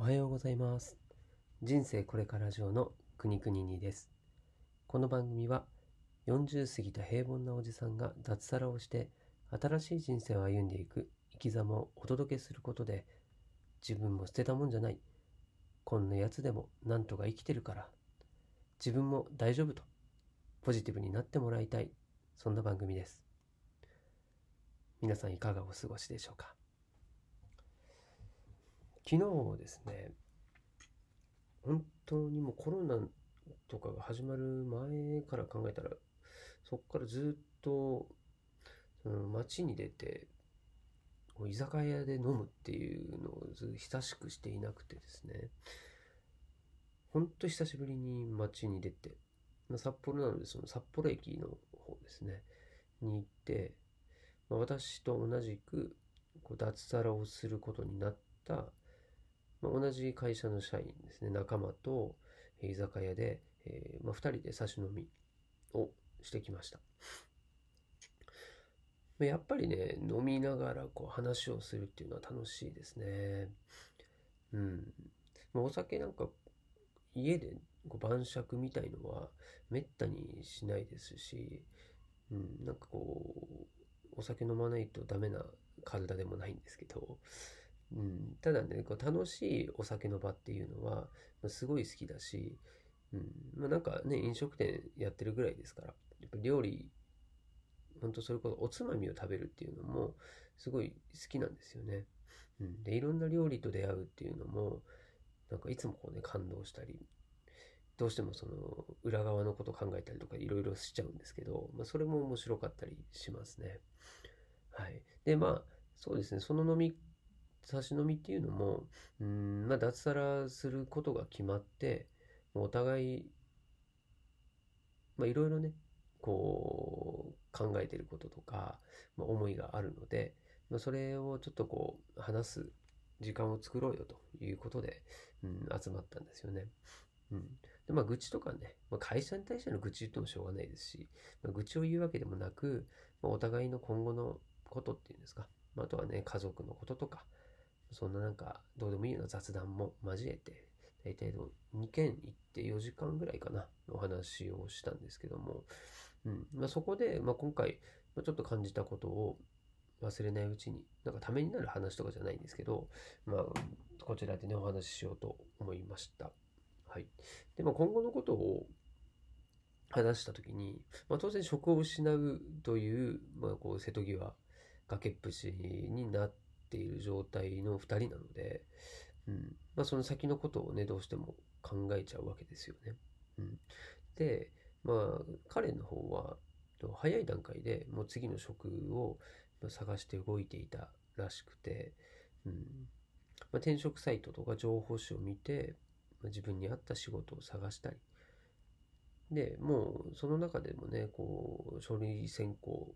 おはようございます。人生これから上のくにくにです。この番組は40過ぎた平凡なおじさんが脱サラをして新しい人生を歩んでいく生き様をお届けすることで自分も捨てたもんじゃない。こんなやつでもなんとか生きてるから自分も大丈夫とポジティブになってもらいたい。そんな番組です。皆さんいかがお過ごしでしょうか昨日ですね、本当にもうコロナとかが始まる前から考えたら、そこからずっと、その街に出て、居酒屋で飲むっていうのをず久しくしていなくてですね、本当久しぶりに街に出て、まあ、札幌なのでその札幌駅の方ですね、に行って、まあ、私と同じくこう脱サラをすることになったまあ、同じ会社の社員ですね、仲間と居酒屋で、えーまあ、2人で差し飲みをしてきました。やっぱりね、飲みながらこう話をするっていうのは楽しいですね。うん。まあ、お酒なんか家でこう晩酌みたいのはめったにしないですし、うん、なんかこう、お酒飲まないとダメな体でもないんですけど、うん、ただね、こう楽しいお酒の場っていうのは、ますごい好きだし、うん、まあなんかね、飲食店やってるぐらいですから、やっぱ料理、本当それこそおつまみを食べるっていうのも、すごい好きなんですよね。うん、で、いろんな料理と出会うっていうのも、なんかいつもこうね、感動したり、どうしてもその裏側のこと考えたりとかいろいろしちゃうんですけど、まあ、それも面白かったりしますね。はい。で、まあ、そうですね、その飲み差し飲みっていうのも、うん、まあ、脱サラすることが決まって、お互い、まあ、いろいろね、こう、考えてることとか、まあ、思いがあるので、まあ、それをちょっとこう、話す時間を作ろうよということで、うん、集まったんですよね。うん。で、まあ、愚痴とかね、まあ、会社に対しての愚痴言ってもしょうがないですし、まあ、愚痴を言うわけでもなく、まあ、お互いの今後のことっていうんですか、まあ、あとはね、家族のこととか、そんななんか、どうでもいいような雑談も交えて、大体2件行って4時間ぐらいかな、お話をしたんですけども、うん。まあ、そこで、まあ、今回、ちょっと感じたことを忘れないうちに、なんかためになる話とかじゃないんですけど、まあ、こちらでね、お話ししようと思いました。はい。で、まあ、今後のことを話したときに、まあ、当然職を失うという、まあ、こう、瀬戸際、崖っぷちになってている状態の2人なので、うん。まあ、その先のことをねどうしても考えちゃうわけですよね。うん、でまあ彼の方は早い段階でもう次の職を探して動いていたらしくて、うん。まあ、転職サイトとか情報誌を見て、まあ、自分に合った仕事を探したり。でもうその中でもねこう書類選考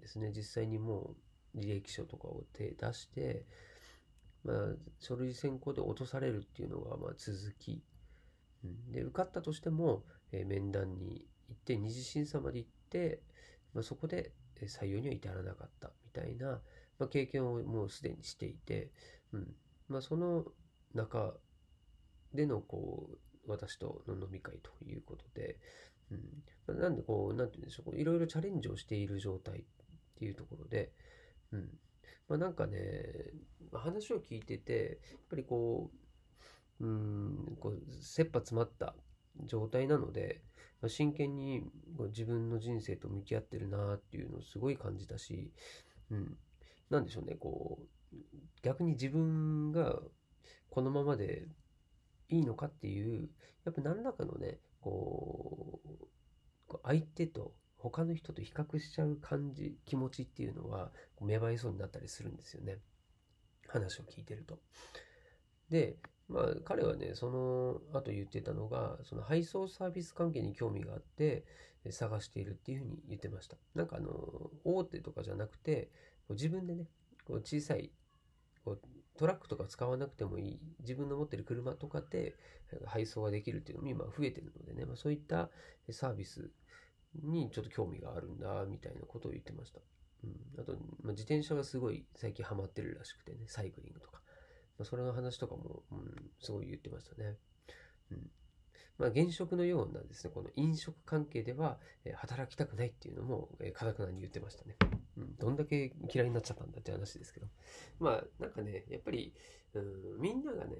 ですね。実際にもう履歴書とかを手出して、まあ、書類選考で落とされるっていうのがまあ続き、うん、で受かったとしても、えー面談に行って二次審査まで行って、まあ、そこで採用には至らなかったみたいな、まあ、経験をもうすでにしていて、うん。まあ、その中でのこう私との飲み会ということで、うん、なんでこうなんて言うんでしょういろいろチャレンジをしている状態っていうところで、うん。まあなんかね、話を聞いてて、やっぱりこう、うん、こう、切羽詰まった状態なので、まあ、真剣に自分の人生と向き合ってるなっていうのをすごい感じたし、うん。なんでしょうね、こう、逆に自分がこのままでいいのかっていう、やっぱ何らかのね、こう相手と他の人と比較しちゃう感じ、気持ちっていうのは芽生えそうになったりするんですよね。話を聞いてると。で、まあ彼はね、その後言ってたのが、その配送サービス関係に興味があって探しているっていうふうに言ってました。なんかあの、大手とかじゃなくて、自分でね、こう小さいこうトラックとか使わなくてもいい自分の持ってる車とかで配送ができるっていうのも今増えてるのでね、まあ、そういったサービスにちょっと興味があるんだみたいなことを言ってました。うん、あと、まあ、自転車がすごい最近ハマってるらしくてね、サイクリングとか。まあ、それの話とかも、うん、すごい言ってましたね。うんまあ、現職のようなですね、この飲食関係では、え、働きたくないっていうのも、えー、かたくなに言ってましたね。うん、どんだけ嫌いになっちゃったんだって話ですけど。まあ、なんかね、やっぱり、うん、みんながね、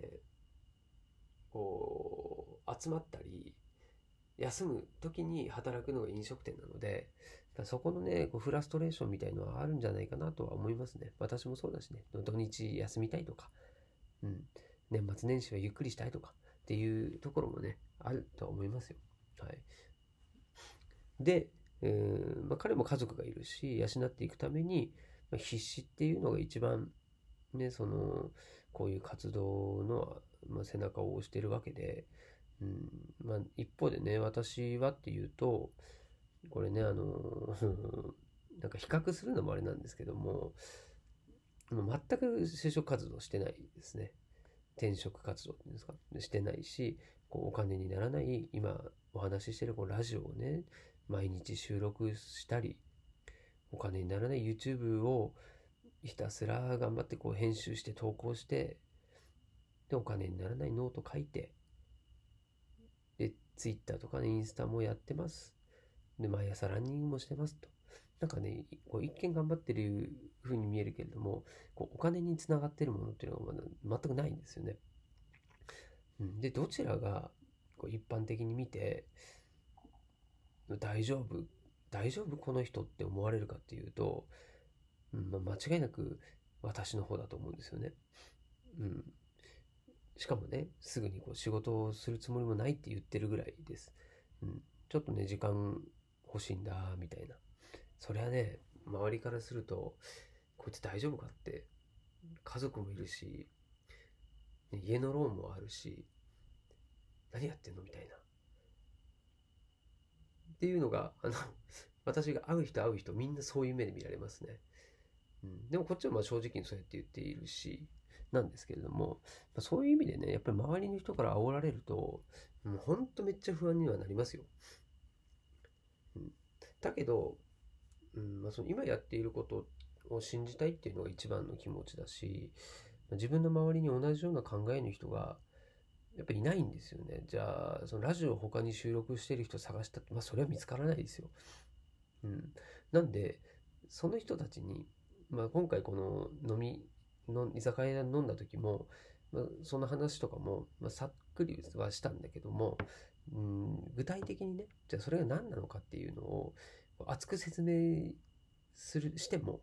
こう、集まったり、休む時に働くのが飲食店なので、そこのね、こうフラストレーションみたいのはあるんじゃないかなとは思いますね。私もそうだしね、土日休みたいとか、うん、年末年始はゆっくりしたいとかっていうところもね、あるとは思いますよ。はい。で、えー、まあ、彼も家族がいるし、養っていくために、まあ、必死っていうのが一番、ね、その、こういう活動の、まあ、背中を押してるわけで、うんまあ、一方でね、私はっていうと、これね、あの、なんか比較するのもあれなんですけども、全く就職活動してないですね。転職活動っていうんですか？してないし、こうお金にならない、今お話ししてるこうラジオをね、毎日収録したり、お金にならない YouTube をひたすら頑張ってこう編集して投稿して、で、お金にならないノート書いて、Twitter とかね、インスタもやってます。で、毎朝ランニングもしてますと。なんかね、こう一見頑張ってる風に見えるけれども、こうお金につながってるものっていうのがまだ全くないんですよね。うん、で、どちらがこう一般的に見て、大丈夫大丈夫この人って思われるかっていうと、うんまあ、間違いなく私の方だと思うんですよね。うん。しかもね、すぐにこう仕事をするつもりもないって言ってるぐらいです。うん。ちょっとね、時間欲しいんだ、みたいな。それはね、周りからすると、こいつ大丈夫かって、家族もいるし、家のローンもあるし、何やってんのみたいな。っていうのが、あの、私が会う人会う人みんなそういう目で見られますね。うん、でもこっちはまあ正直にそうやって言っているし、なんですけれども、ま、そういう意味でね、やっぱり周りの人から煽られると、もうほんとめっちゃ不安にはなりますよ。うん、だけど、うんまあ、その今やっていることを信じたいっていうのが一番の気持ちだし、自分の周りに同じような考えの人がやっぱりいないんですよね。じゃあ、そのラジオを他に収録してる人探したって、まあそれは見つからないですよ。うん。なんで、その人たちに、まあ今回この飲み、の居酒屋で飲んだ時も、まあ、その話とかも、まあ、さっくりはしたんだけども、うん、具体的にね、じゃあそれが何なのかっていうのを熱く説明する、しても、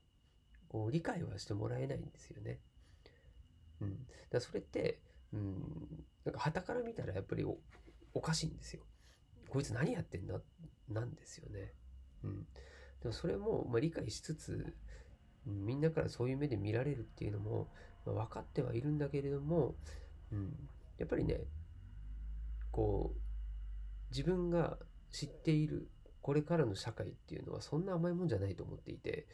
こう理解はしてもらえないんですよね。うん。だそれって、うん、なんか旗から見たらやっぱりおかしいんですよ。こいつ何やってんだ？なんですよね。うん。でもそれも、まあ、理解しつつ、みんなからそういう目で見られるっていうのも、まあ、分かってはいるんだけれども、うん、やっぱりね、こう、自分が知っているこれからの社会っていうのはそんな甘いもんじゃないと思っていて、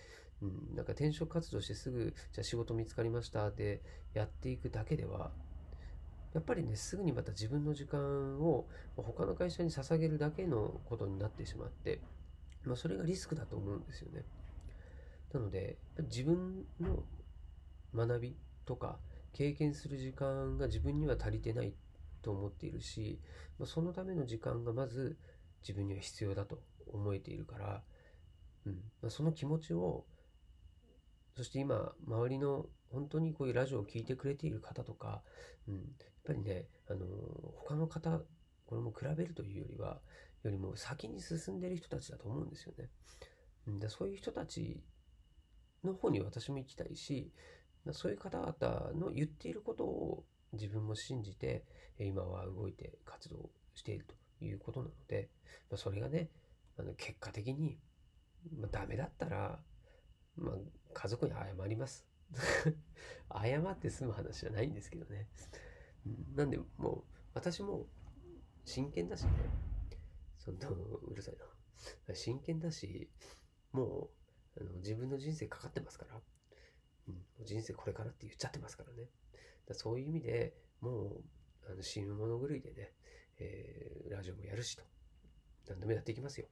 うん、なんか転職活動してすぐ、じゃあ仕事見つかりましたでやっていくだけでは、やっぱりね、すぐにまた自分の時間を他の会社に捧げるだけのことになってしまって、まあ、それがリスクだと思うんですよね。なので、自分の学びとか経験する時間が自分には足りてないと思っているし、そのための時間がまず自分には必要だと思えているから、うん。まあ、その気持ちをそして今周りの本当にこういうラジオを聴いてくれている方とか、うん、やっぱりね、あの他の方これも比べるというよりはよりも先に進んでいる人たちだと思うんですよね。うん、でそういう人たちの方に私も行きたいしそういう方々の言っていることを自分も信じて今は動いて活動しているということなので、ま、それがねあの結果的に、まあ、ダメだったら、まあ、家族に謝ります。謝って済む話じゃないんですけどね。なんでもう私も真剣だしね。そんなうるさいな。真剣だし、もうあの自分の人生かかってますから。うん、人生これからって言っちゃってますからね。だそういう意味でもうあの死ぬ物狂いでね、えー、ラジオもやるしと。何でもやっていきますよ。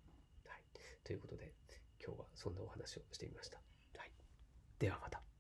はい。ということで、今日はそんなお話をしてみました。はい。ではまた。